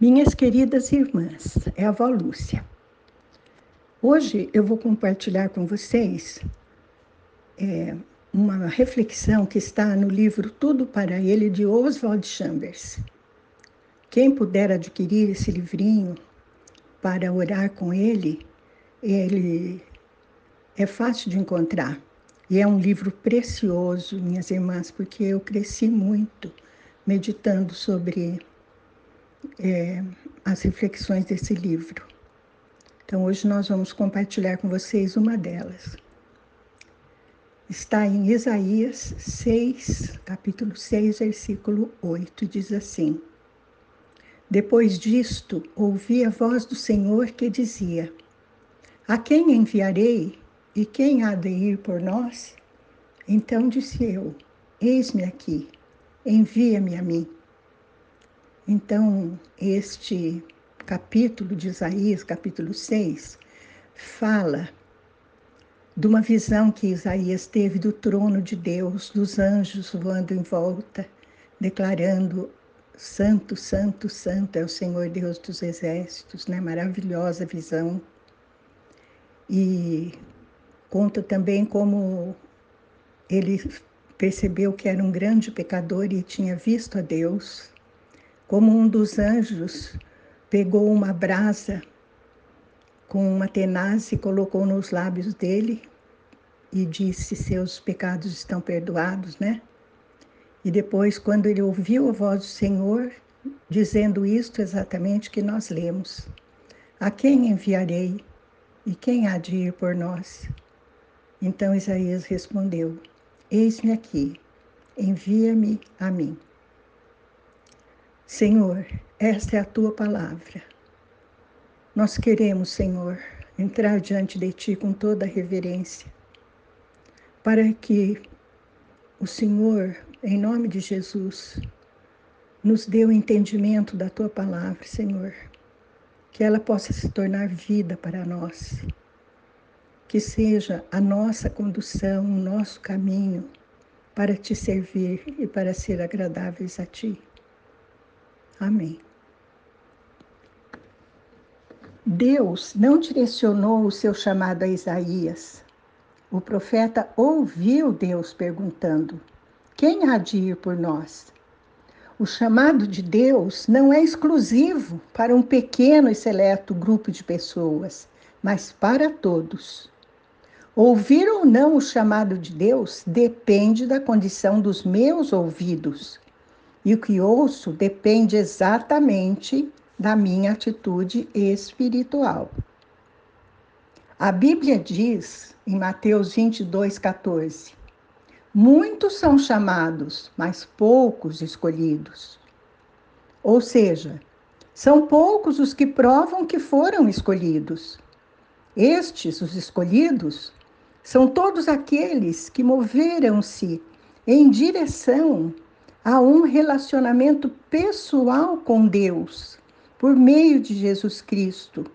Minhas queridas irmãs, é a avó Lúcia. Hoje eu vou compartilhar com vocês é, uma reflexão que está no livro Tudo para Ele, de Oswald Chambers. Quem puder adquirir esse livrinho para orar com ele, ele é fácil de encontrar. E é um livro precioso, minhas irmãs, porque eu cresci muito meditando sobre é, as reflexões desse livro. Então, hoje nós vamos compartilhar com vocês uma delas. Está em Isaías 6, capítulo 6, versículo 8, diz assim: Depois disto, ouvi a voz do Senhor que dizia: A quem enviarei e quem há de ir por nós? Então disse eu: Eis-me aqui, envia-me a mim. Então, este capítulo de Isaías, capítulo 6, fala de uma visão que Isaías teve do trono de Deus, dos anjos voando em volta, declarando: Santo, Santo, Santo é o Senhor Deus dos exércitos, né? Maravilhosa visão. E conta também como ele percebeu que era um grande pecador e tinha visto a Deus como um dos anjos pegou uma brasa com uma tenaz e colocou nos lábios dele e disse: Seus pecados estão perdoados, né? E depois, quando ele ouviu a voz do Senhor, dizendo isto exatamente que nós lemos: A quem enviarei e quem há de ir por nós? Então Isaías respondeu: Eis-me aqui, envia-me a mim. Senhor, esta é a tua palavra. Nós queremos, Senhor, entrar diante de ti com toda a reverência, para que o Senhor, em nome de Jesus, nos dê o entendimento da tua palavra, Senhor, que ela possa se tornar vida para nós, que seja a nossa condução, o nosso caminho para te servir e para ser agradáveis a ti. Amém. Deus não direcionou o seu chamado a Isaías. O profeta ouviu Deus perguntando: Quem há de ir por nós? O chamado de Deus não é exclusivo para um pequeno e seleto grupo de pessoas, mas para todos. Ouvir ou não o chamado de Deus depende da condição dos meus ouvidos e o que ouço depende exatamente da minha atitude espiritual. A Bíblia diz em Mateus 22, 14: Muitos são chamados, mas poucos escolhidos. Ou seja, são poucos os que provam que foram escolhidos. Estes, os escolhidos, são todos aqueles que moveram-se em direção a um relacionamento pessoal com Deus por meio de Jesus Cristo.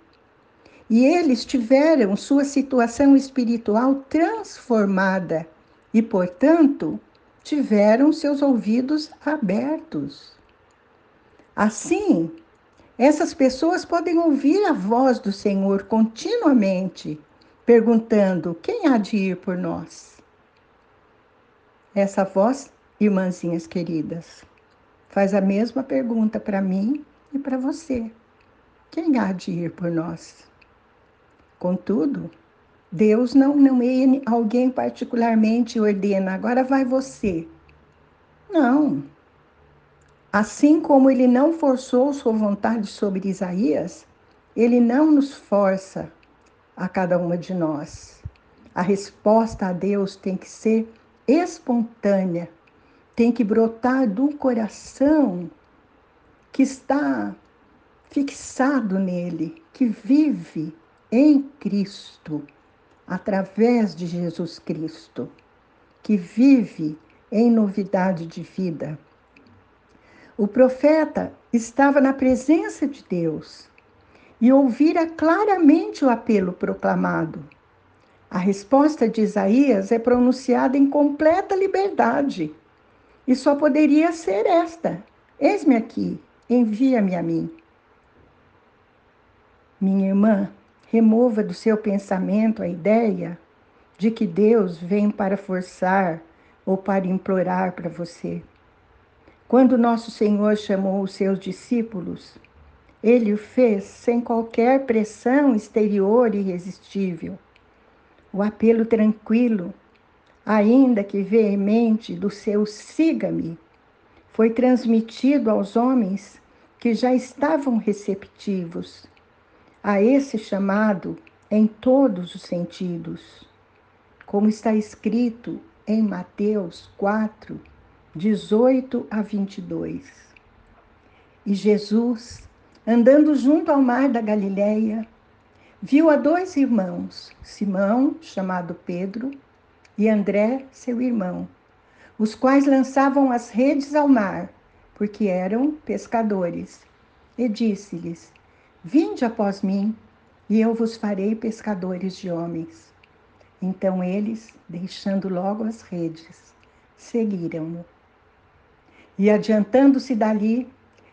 E eles tiveram sua situação espiritual transformada e, portanto, tiveram seus ouvidos abertos. Assim, essas pessoas podem ouvir a voz do Senhor continuamente, perguntando: quem há de ir por nós? Essa voz irmãzinhas queridas, faz a mesma pergunta para mim e para você. Quem há de ir por nós? Contudo, Deus não nomeia alguém particularmente ordena, agora vai você. Não. Assim como ele não forçou sua vontade sobre Isaías, ele não nos força a cada uma de nós. A resposta a Deus tem que ser espontânea, tem que brotar do coração que está fixado nele, que vive em Cristo, através de Jesus Cristo, que vive em novidade de vida. O profeta estava na presença de Deus e ouvira claramente o apelo proclamado. A resposta de Isaías é pronunciada em completa liberdade e só poderia ser esta: Eis-me aqui, envia-me a mim. Minha irmã, remova do seu pensamento a ideia de que Deus vem para forçar ou para implorar para você. Quando nosso Senhor chamou os seus discípulos, ele o fez sem qualquer pressão exterior irresistível. O apelo tranquilo, ainda que veemente, do seu siga-me, foi transmitido aos homens que já estavam receptivos a esse chamado em todos os sentidos, como está escrito em Mateus 4, 18 a 22. E Jesus, andando junto ao mar da Galileia, viu a dois irmãos, Simão, chamado Pedro, e André, seu irmão, os quais lançavam as redes ao mar, porque eram pescadores. E disse-lhes: Vinde após mim, e eu vos farei pescadores de homens. Então eles, deixando logo as redes, seguiram-no. E adiantando-se dali,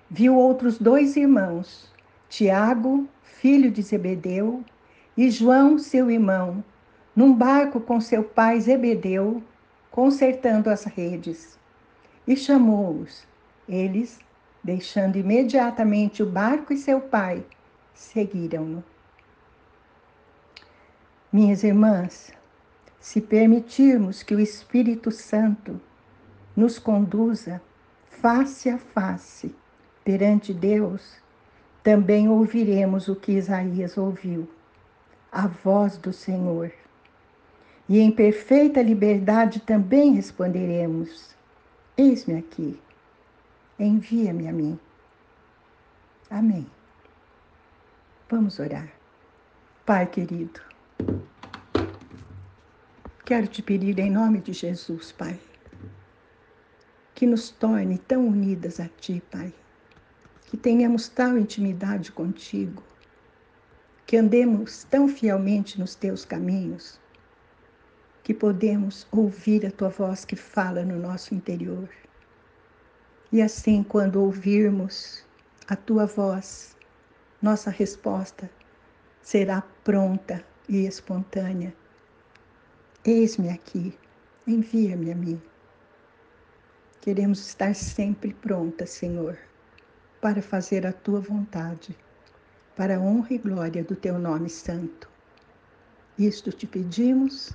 viu outros dois irmãos, Tiago, filho de Zebedeu, e João, seu irmão, num barco com seu pai Zebedeu, consertando as redes. E chamou-os. Eles, deixando imediatamente o barco e seu pai, seguiram-no. Minhas irmãs, se permitirmos que o Espírito Santo nos conduza face a face perante Deus, também ouviremos o que Isaías ouviu, a voz do Senhor. E em perfeita liberdade também responderemos: Eis-me aqui, envia-me a mim. Amém. Vamos orar. Pai querido, quero te pedir em nome de Jesus, Pai, que nos torne tão unidas a Ti, Pai, que tenhamos tal intimidade contigo, que andemos tão fielmente nos Teus caminhos, que podemos ouvir a Tua voz que fala no nosso interior. E assim, quando ouvirmos a Tua voz, nossa resposta será pronta e espontânea. Eis-me aqui, envia-me a mim. Queremos estar sempre prontas, Senhor, para fazer a tua vontade, para a honra e glória do teu nome santo. Isto te pedimos